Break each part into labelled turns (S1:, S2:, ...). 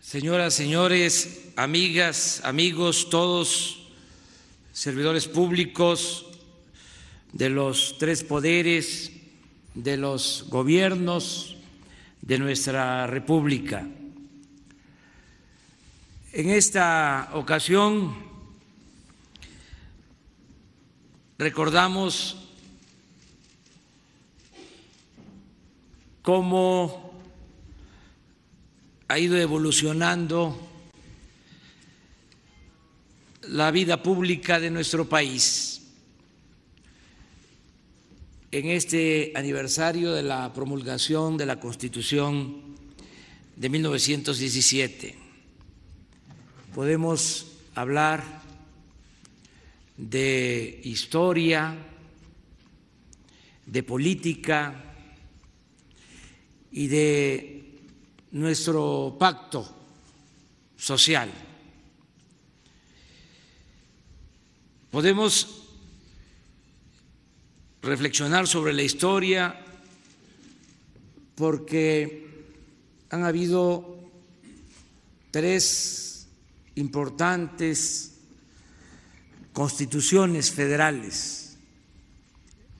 S1: señoras, señores, amigas, amigos, todos, servidores públicos de los tres poderes, de los gobiernos de nuestra República. En esta ocasión recordamos cómo ha ido evolucionando la vida pública de nuestro país. En este aniversario de la promulgación de la Constitución de 1917, podemos hablar de historia, de política y de nuestro pacto social. Podemos reflexionar sobre la historia porque han habido tres importantes constituciones federales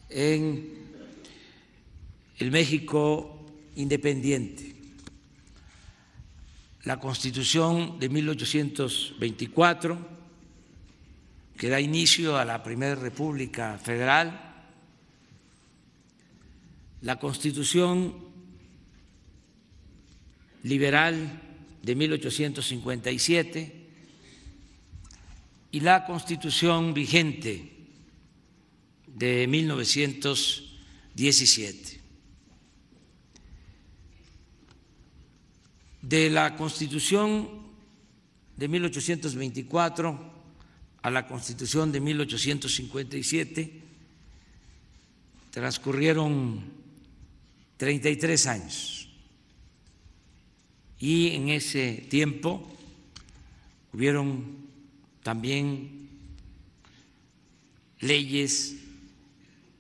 S1: en el México independiente la Constitución de 1824, que da inicio a la Primera República Federal, la Constitución liberal de 1857 y la Constitución vigente de 1917. De la Constitución de 1824 a la Constitución de 1857 transcurrieron 33 años. Y en ese tiempo hubieron también leyes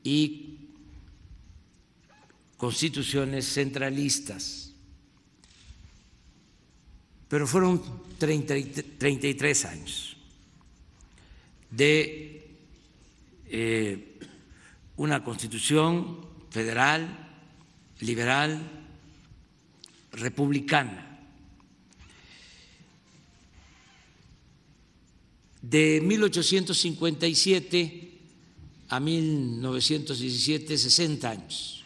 S1: y constituciones centralistas pero fueron 33 años de eh, una constitución federal, liberal, republicana. De 1857 a 1917, 60 años.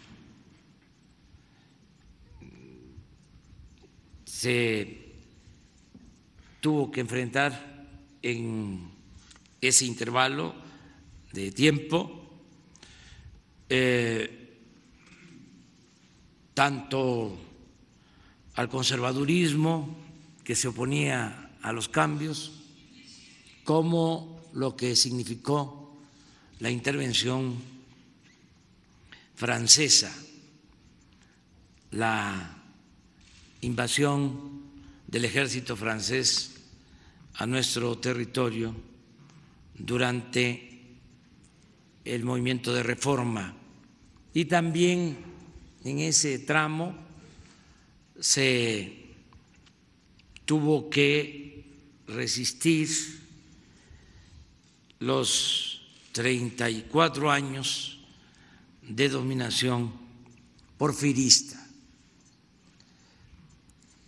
S1: Se tuvo que enfrentar en ese intervalo de tiempo, eh, tanto al conservadurismo que se oponía a los cambios, como lo que significó la intervención francesa, la invasión del ejército francés a nuestro territorio durante el movimiento de reforma y también en ese tramo se tuvo que resistir los 34 años de dominación porfirista.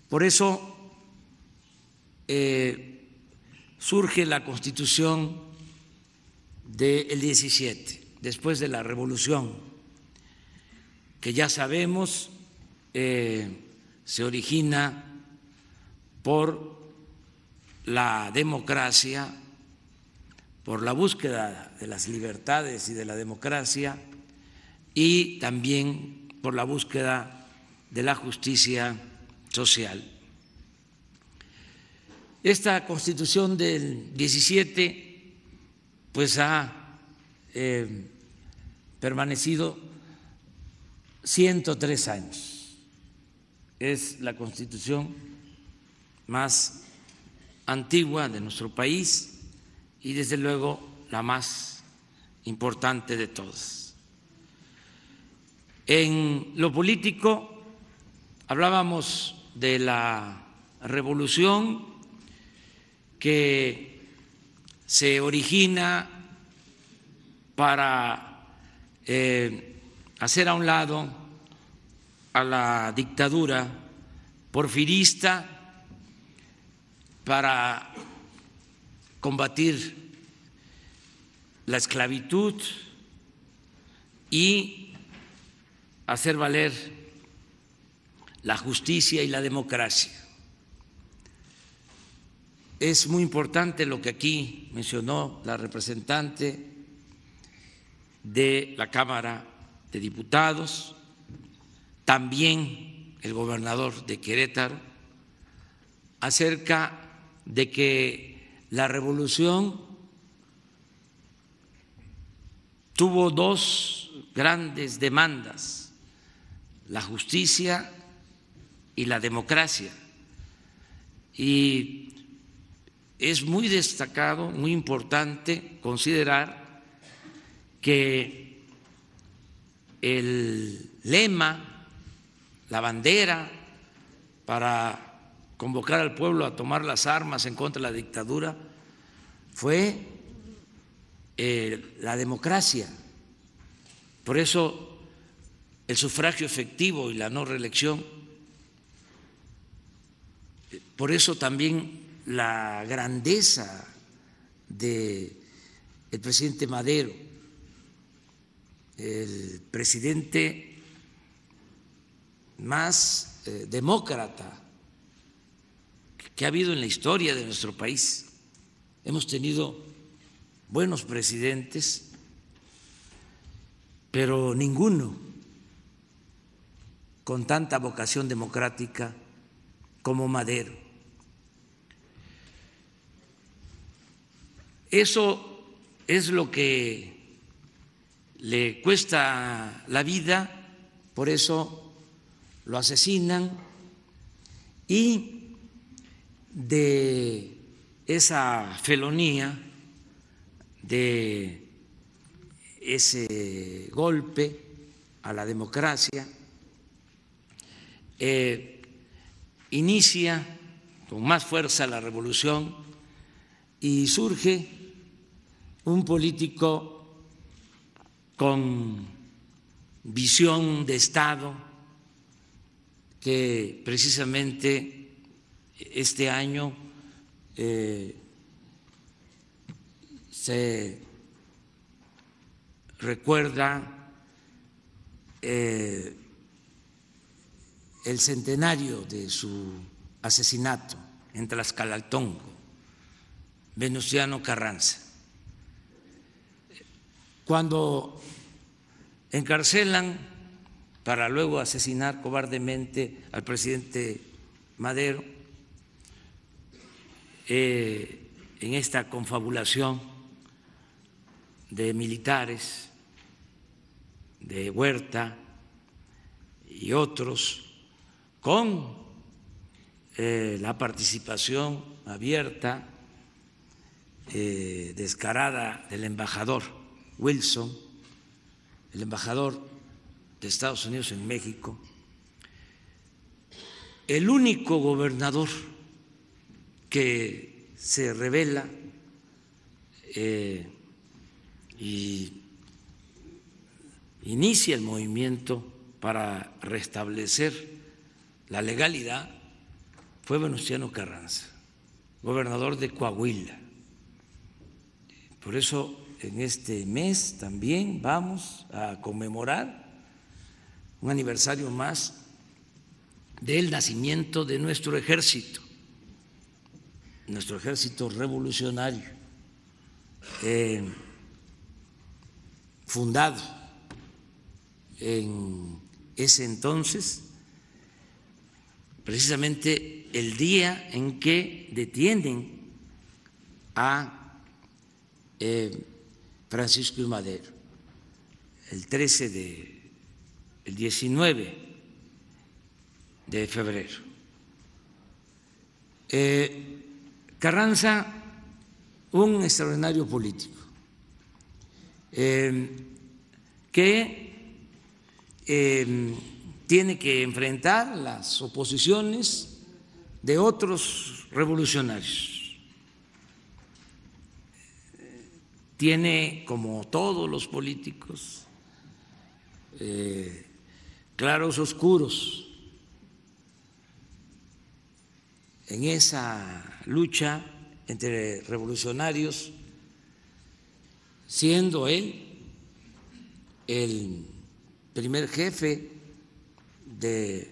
S1: Por eso eh, surge la constitución del 17, después de la revolución, que ya sabemos eh, se origina por la democracia, por la búsqueda de las libertades y de la democracia y también por la búsqueda de la justicia social. Esta constitución del 17 pues ha eh, permanecido 103 años. Es la constitución más antigua de nuestro país y desde luego la más importante de todas. En lo político hablábamos de la revolución que se origina para eh, hacer a un lado a la dictadura porfirista, para combatir la esclavitud y hacer valer la justicia y la democracia. Es muy importante lo que aquí mencionó la representante de la Cámara de Diputados, también el gobernador de Querétaro, acerca de que la revolución tuvo dos grandes demandas, la justicia y la democracia. Y es muy destacado, muy importante considerar que el lema, la bandera para convocar al pueblo a tomar las armas en contra de la dictadura fue eh, la democracia. Por eso el sufragio efectivo y la no reelección, por eso también la grandeza del el presidente Madero, el presidente más eh, demócrata que ha habido en la historia de nuestro país. Hemos tenido buenos presidentes, pero ninguno con tanta vocación democrática como Madero. Eso es lo que le cuesta la vida, por eso lo asesinan. Y de esa felonía, de ese golpe a la democracia, eh, inicia con más fuerza la revolución y surge un político con visión de Estado que precisamente este año eh, se recuerda eh, el centenario de su asesinato en Tlaxcalaltongo, Venustiano Carranza cuando encarcelan para luego asesinar cobardemente al presidente Madero eh, en esta confabulación de militares, de Huerta y otros, con eh, la participación abierta, eh, descarada del embajador Wilson, el embajador de Estados Unidos en México, el único gobernador que se revela eh, y inicia el movimiento para restablecer la legalidad fue Venustiano Carranza, gobernador de Coahuila. Por eso en este mes también vamos a conmemorar un aniversario más del nacimiento de nuestro ejército, nuestro ejército revolucionario, eh, fundado en ese entonces, precisamente el día en que detienen a eh, Francisco y Madero, el 13 de, el 19 de febrero. Eh, Carranza, un extraordinario político, eh, que eh, tiene que enfrentar las oposiciones de otros revolucionarios. Tiene, como todos los políticos, eh, claros oscuros en esa lucha entre revolucionarios, siendo él el primer jefe del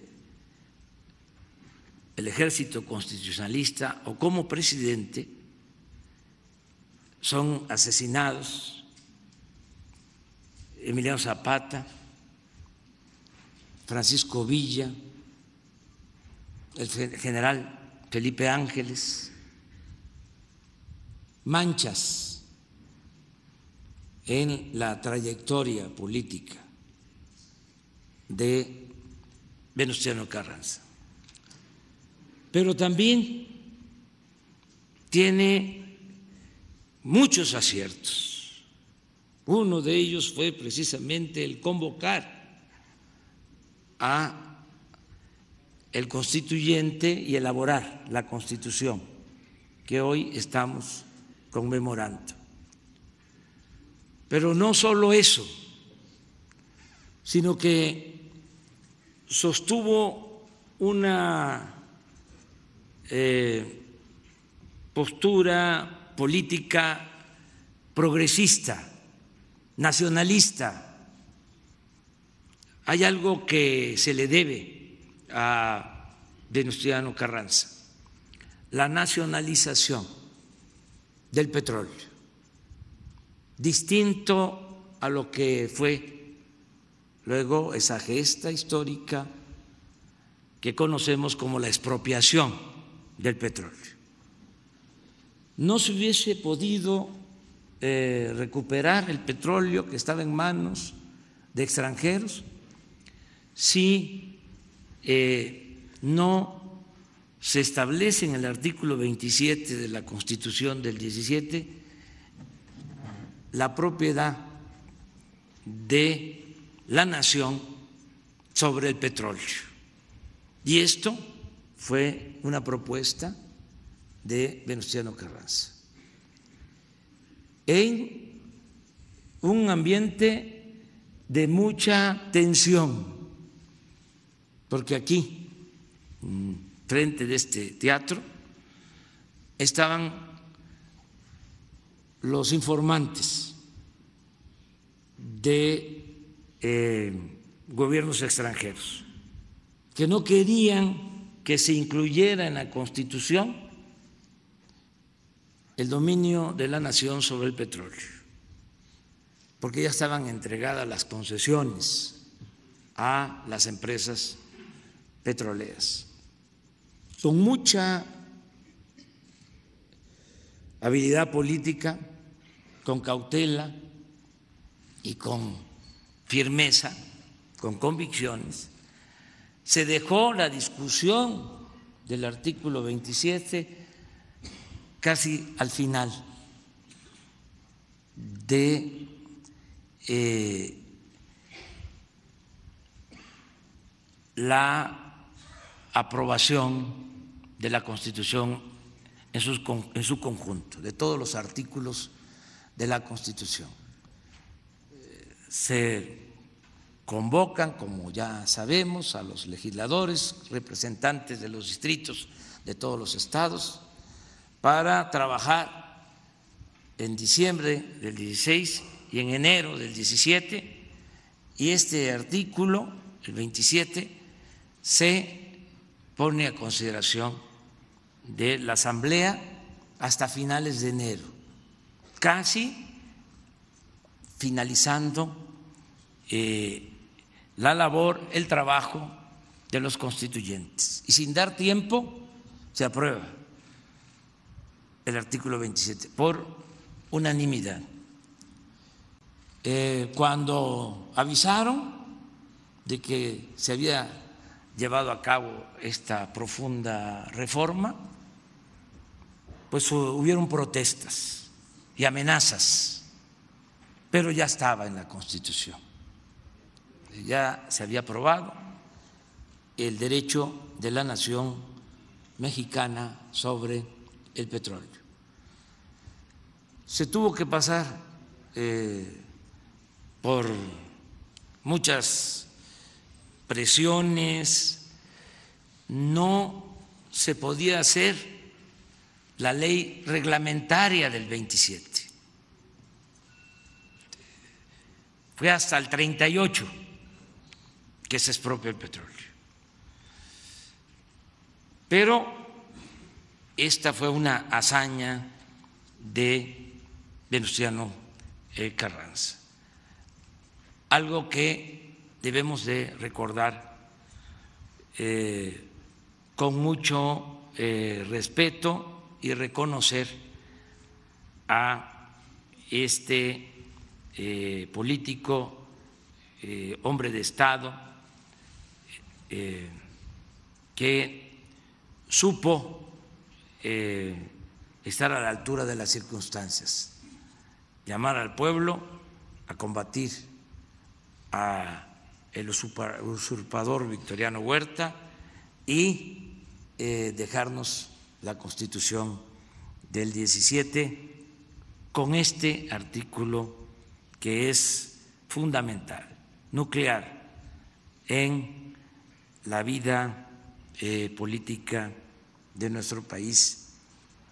S1: ejército constitucionalista o como presidente, son asesinados Emiliano Zapata, Francisco Villa, el general Felipe Ángeles, manchas en la trayectoria política de Venustiano Carranza. Pero también tiene muchos aciertos. Uno de ellos fue precisamente el convocar a el constituyente y elaborar la constitución que hoy estamos conmemorando. Pero no solo eso, sino que sostuvo una eh, postura política progresista, nacionalista. Hay algo que se le debe a Venustiano Carranza, la nacionalización del petróleo, distinto a lo que fue luego esa gesta histórica que conocemos como la expropiación del petróleo. No se hubiese podido eh, recuperar el petróleo que estaba en manos de extranjeros si eh, no se establece en el artículo 27 de la Constitución del 17 la propiedad de la nación sobre el petróleo. Y esto fue una propuesta de Venustiano Carranza. En un ambiente de mucha tensión porque aquí, frente de este teatro, estaban los informantes de eh, gobiernos extranjeros, que no querían que se incluyera en la Constitución el dominio de la nación sobre el petróleo, porque ya estaban entregadas las concesiones a las empresas petroleras. Con mucha habilidad política, con cautela y con firmeza, con convicciones, se dejó la discusión del artículo 27 casi al final de eh, la aprobación de la Constitución en, su conjunto, de todos los artículos de la Constitución. Se convocan, como ya sabemos, a los legisladores, representantes de los distritos de todos los estados, para trabajar en diciembre del 16 y en enero del 17, y este artículo, el 27, se pone a consideración de la Asamblea hasta finales de enero, casi finalizando eh, la labor, el trabajo de los constituyentes. Y sin dar tiempo, se aprueba el artículo 27 por unanimidad. Eh, cuando avisaron de que se había llevado a cabo esta profunda reforma, pues hubieron protestas y amenazas, pero ya estaba en la Constitución, ya se había aprobado el derecho de la nación mexicana sobre el petróleo. Se tuvo que pasar eh, por muchas presiones, no se podía hacer la ley reglamentaria del 27. Fue hasta el 38 que se expropia el petróleo. Pero esta fue una hazaña de Venustiano Carranza, algo que debemos de recordar eh, con mucho eh, respeto y reconocer a este eh, político, hombre de Estado, que supo estar a la altura de las circunstancias, llamar al pueblo a combatir a el usurpador Victoriano Huerta y eh, dejarnos la constitución del 17 con este artículo que es fundamental, nuclear, en la vida eh, política de nuestro país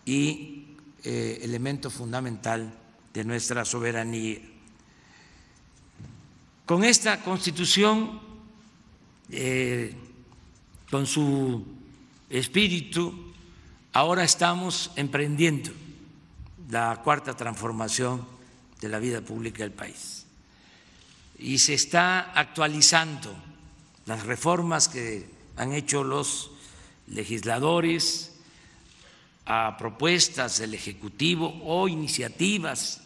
S1: y eh, elemento fundamental de nuestra soberanía. Con esta constitución, eh, con su espíritu, ahora estamos emprendiendo la cuarta transformación de la vida pública del país. Y se está actualizando las reformas que han hecho los legisladores a propuestas del Ejecutivo o iniciativas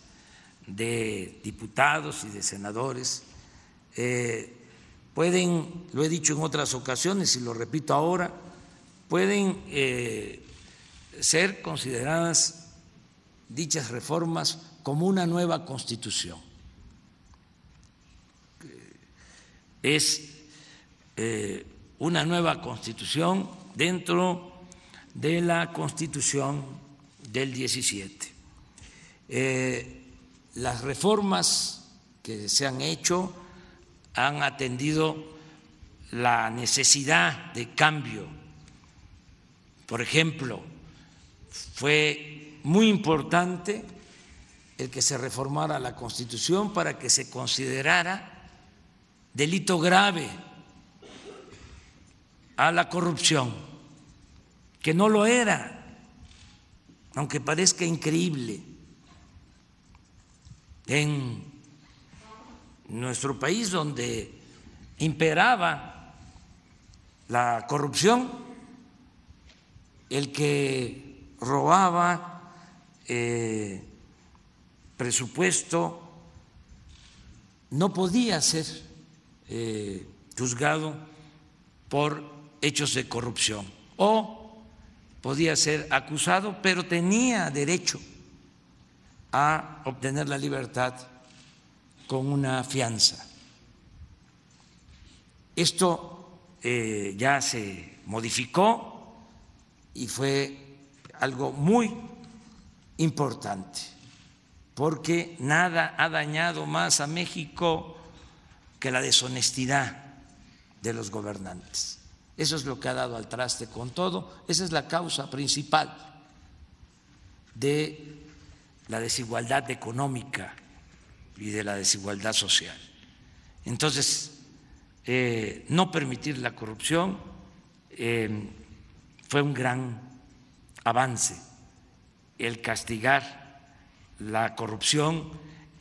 S1: de diputados y de senadores. Eh, pueden, lo he dicho en otras ocasiones y lo repito ahora, pueden eh, ser consideradas dichas reformas como una nueva constitución. Es eh, una nueva constitución dentro de la Constitución del 17. Eh, las reformas que se han hecho han atendido la necesidad de cambio. Por ejemplo, fue muy importante el que se reformara la Constitución para que se considerara delito grave a la corrupción que no lo era, aunque parezca increíble. En nuestro país donde imperaba la corrupción, el que robaba eh, presupuesto no podía ser eh, juzgado por hechos de corrupción o podía ser acusado, pero tenía derecho a obtener la libertad con una fianza. Esto eh, ya se modificó y fue algo muy importante, porque nada ha dañado más a México que la deshonestidad de los gobernantes. Eso es lo que ha dado al traste con todo. Esa es la causa principal de la desigualdad económica y de la desigualdad social. Entonces, eh, no permitir la corrupción eh, fue un gran avance, el castigar la corrupción,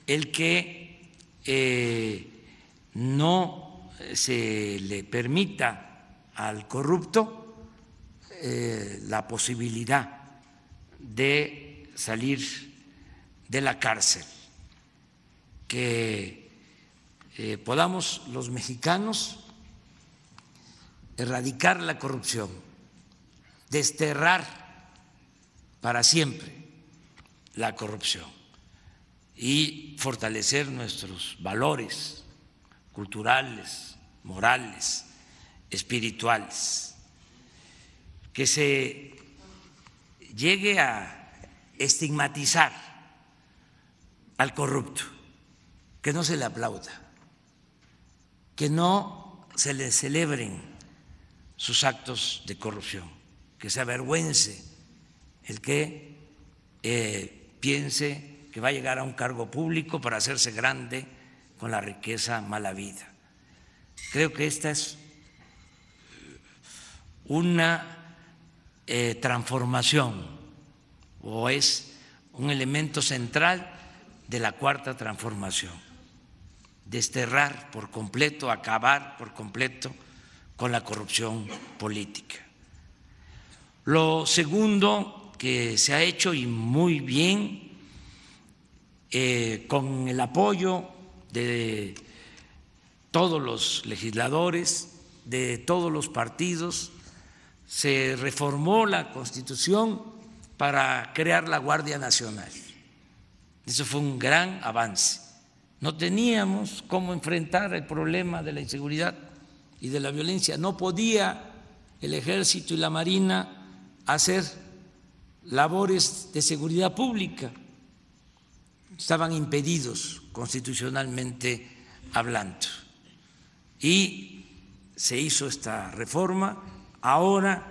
S1: el que eh, no se le permita al corrupto eh, la posibilidad de salir de la cárcel, que eh, podamos los mexicanos erradicar la corrupción, desterrar para siempre la corrupción y fortalecer nuestros valores culturales, morales, espirituales. que se llegue a estigmatizar al corrupto, que no se le aplauda, que no se le celebren sus actos de corrupción, que se avergüence el que eh, piense que va a llegar a un cargo público para hacerse grande con la riqueza mala vida. Creo que esta es una eh, transformación o es un elemento central de la cuarta transformación, desterrar por completo, acabar por completo con la corrupción política. Lo segundo que se ha hecho y muy bien, eh, con el apoyo de todos los legisladores, de todos los partidos, se reformó la Constitución para crear la Guardia Nacional. Eso fue un gran avance. No teníamos cómo enfrentar el problema de la inseguridad y de la violencia. No podía el ejército y la marina hacer labores de seguridad pública. Estaban impedidos constitucionalmente hablando. Y se hizo esta reforma. Ahora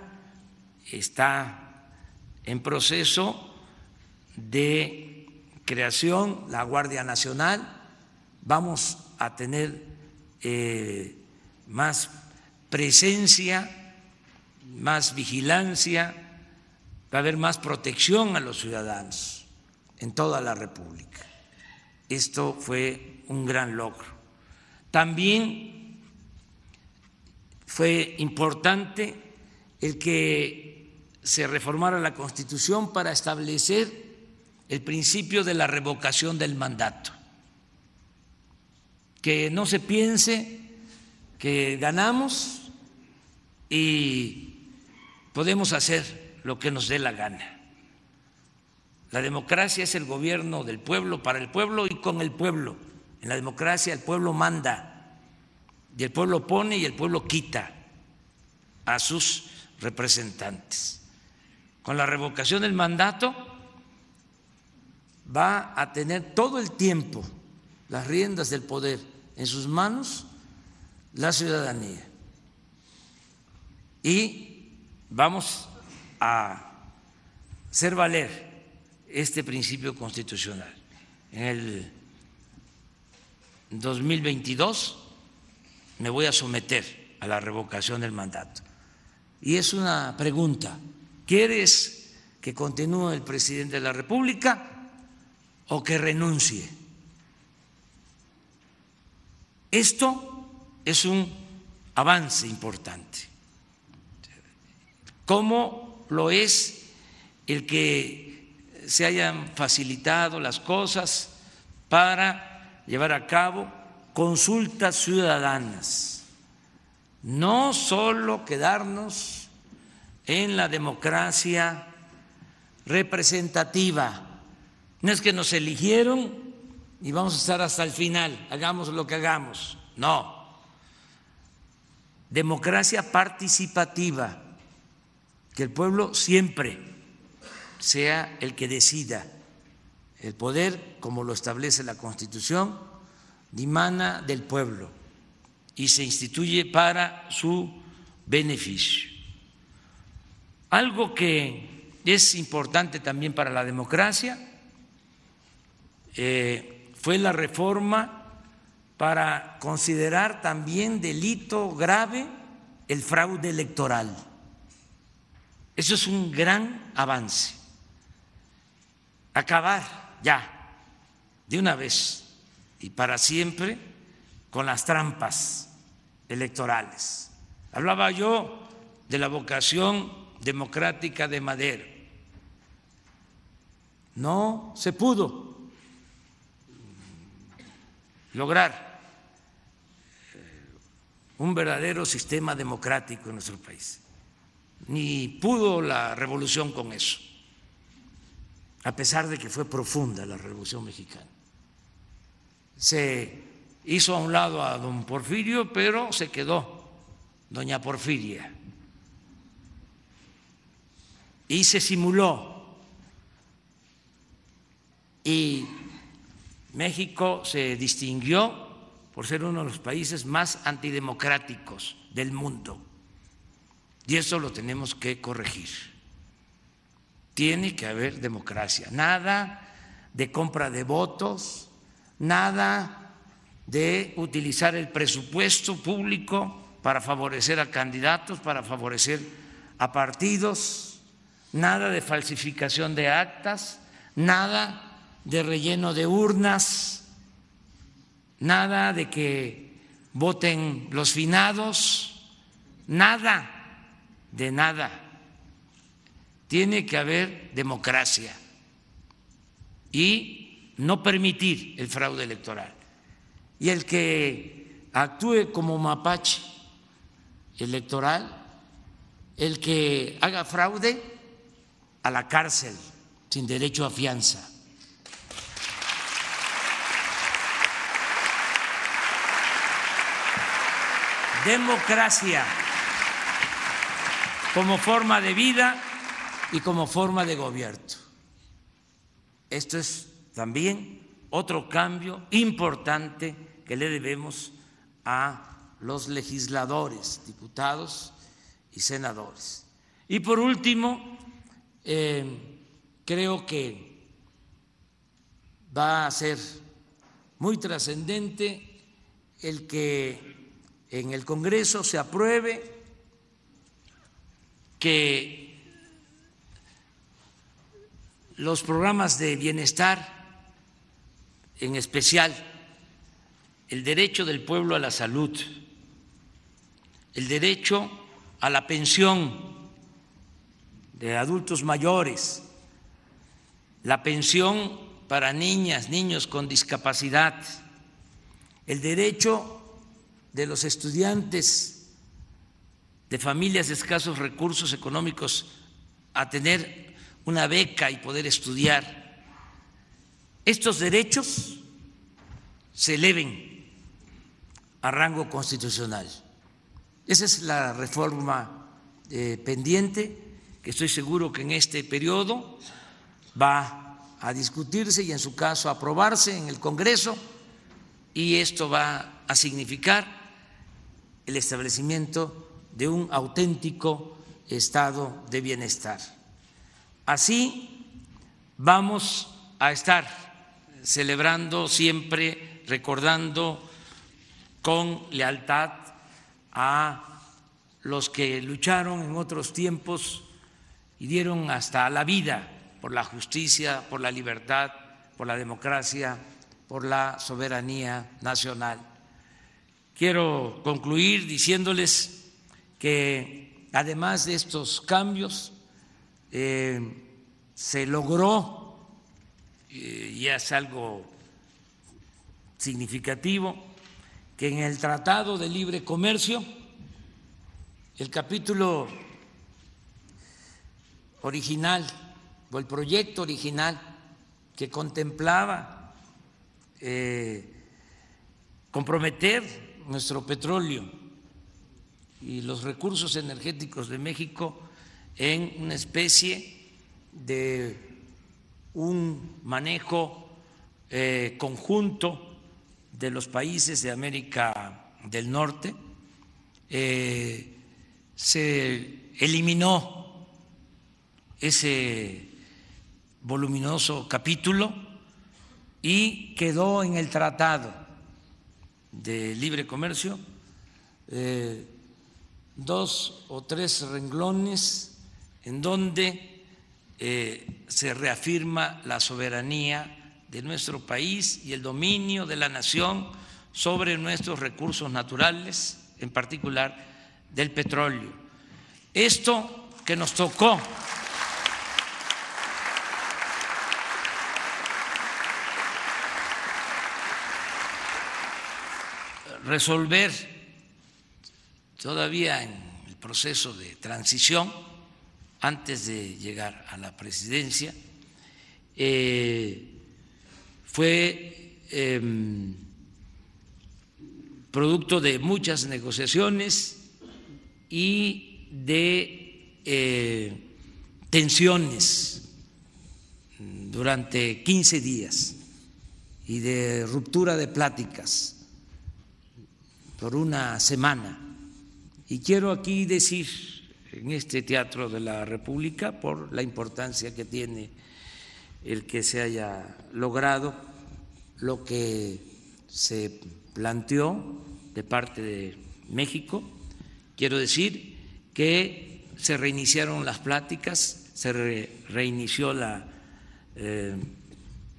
S1: está en proceso de creación la Guardia Nacional. Vamos a tener eh, más presencia, más vigilancia, va a haber más protección a los ciudadanos en toda la República. Esto fue un gran logro. También fue importante el que se reformara la Constitución para establecer el principio de la revocación del mandato. Que no se piense que ganamos y podemos hacer lo que nos dé la gana. La democracia es el gobierno del pueblo, para el pueblo y con el pueblo. En la democracia el pueblo manda y el pueblo pone y el pueblo quita a sus representantes. Con la revocación del mandato va a tener todo el tiempo las riendas del poder en sus manos la ciudadanía. Y vamos a hacer valer este principio constitucional. En el 2022 me voy a someter a la revocación del mandato. Y es una pregunta, ¿quieres que continúe el presidente de la República o que renuncie? Esto es un avance importante, como lo es el que se hayan facilitado las cosas para llevar a cabo consultas ciudadanas, no solo quedarnos en la democracia representativa, no es que nos eligieron y vamos a estar hasta el final, hagamos lo que hagamos, no. Democracia participativa, que el pueblo siempre sea el que decida. El poder, como lo establece la Constitución, dimana del pueblo y se instituye para su beneficio. Algo que es importante también para la democracia eh, fue la reforma para considerar también delito grave el fraude electoral. Eso es un gran avance. Acabar ya, de una vez y para siempre, con las trampas electorales. Hablaba yo de la vocación democrática de Madero. No se pudo lograr un verdadero sistema democrático en nuestro país. Ni pudo la revolución con eso, a pesar de que fue profunda la revolución mexicana. Se hizo a un lado a don Porfirio, pero se quedó doña Porfiria. y se simuló. Y México se distinguió por ser uno de los países más antidemocráticos del mundo. Y eso lo tenemos que corregir. Tiene que haber democracia. Nada de compra de votos, nada de utilizar el presupuesto público para favorecer a candidatos, para favorecer a partidos, nada de falsificación de actas, nada de relleno de urnas, nada de que voten los finados, nada de nada. Tiene que haber democracia y no permitir el fraude electoral. Y el que actúe como mapache electoral, el que haga fraude, a la cárcel sin derecho a fianza. Democracia como forma de vida y como forma de gobierno. Esto es también otro cambio importante que le debemos a los legisladores, diputados y senadores. Y por último, eh, creo que va a ser muy trascendente el que en el Congreso se apruebe que los programas de bienestar, en especial el derecho del pueblo a la salud, el derecho a la pensión de adultos mayores, la pensión para niñas, niños con discapacidad, el derecho de los estudiantes de familias de escasos recursos económicos a tener una beca y poder estudiar. Estos derechos se eleven a rango constitucional. Esa es la reforma eh, pendiente que estoy seguro que en este periodo va a discutirse y en su caso aprobarse en el Congreso y esto va a significar el establecimiento de un auténtico estado de bienestar. Así vamos a estar celebrando siempre, recordando con lealtad a los que lucharon en otros tiempos y dieron hasta la vida por la justicia, por la libertad, por la democracia, por la soberanía nacional. Quiero concluir diciéndoles que además de estos cambios eh, se logró, eh, y es algo significativo, que en el Tratado de Libre Comercio, el capítulo original o el proyecto original que contemplaba eh, comprometer nuestro petróleo y los recursos energéticos de México en una especie de un manejo eh, conjunto de los países de América del Norte. Eh, se eliminó ese voluminoso capítulo y quedó en el Tratado de Libre Comercio eh, dos o tres renglones en donde eh, se reafirma la soberanía de nuestro país y el dominio de la nación sobre nuestros recursos naturales, en particular del petróleo. Esto que nos tocó resolver todavía en el proceso de transición, antes de llegar a la presidencia, eh, fue em, producto de muchas negociaciones y de eh, tensiones durante 15 días y de ruptura de pláticas por una semana. Y quiero aquí decir en este Teatro de la República, por la importancia que tiene el que se haya logrado lo que se planteó de parte de México, quiero decir que se reiniciaron las pláticas, se reinició la eh,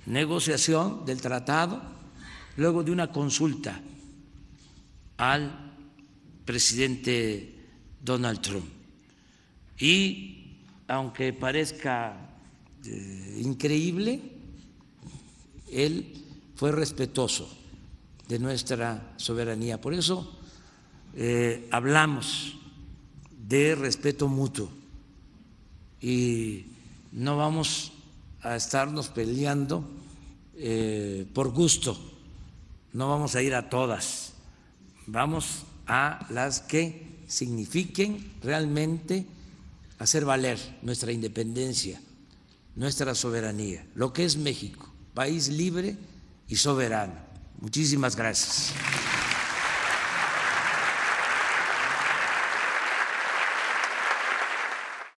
S1: negociación del tratado luego de una consulta al presidente Donald Trump. Y aunque parezca eh, increíble, él fue respetuoso de nuestra soberanía. Por eso eh, hablamos de respeto mutuo. Y no vamos a estarnos peleando eh, por gusto, no vamos a ir a todas, vamos a las que signifiquen realmente hacer valer nuestra independencia, nuestra soberanía, lo que es México, país libre y soberano. Muchísimas gracias.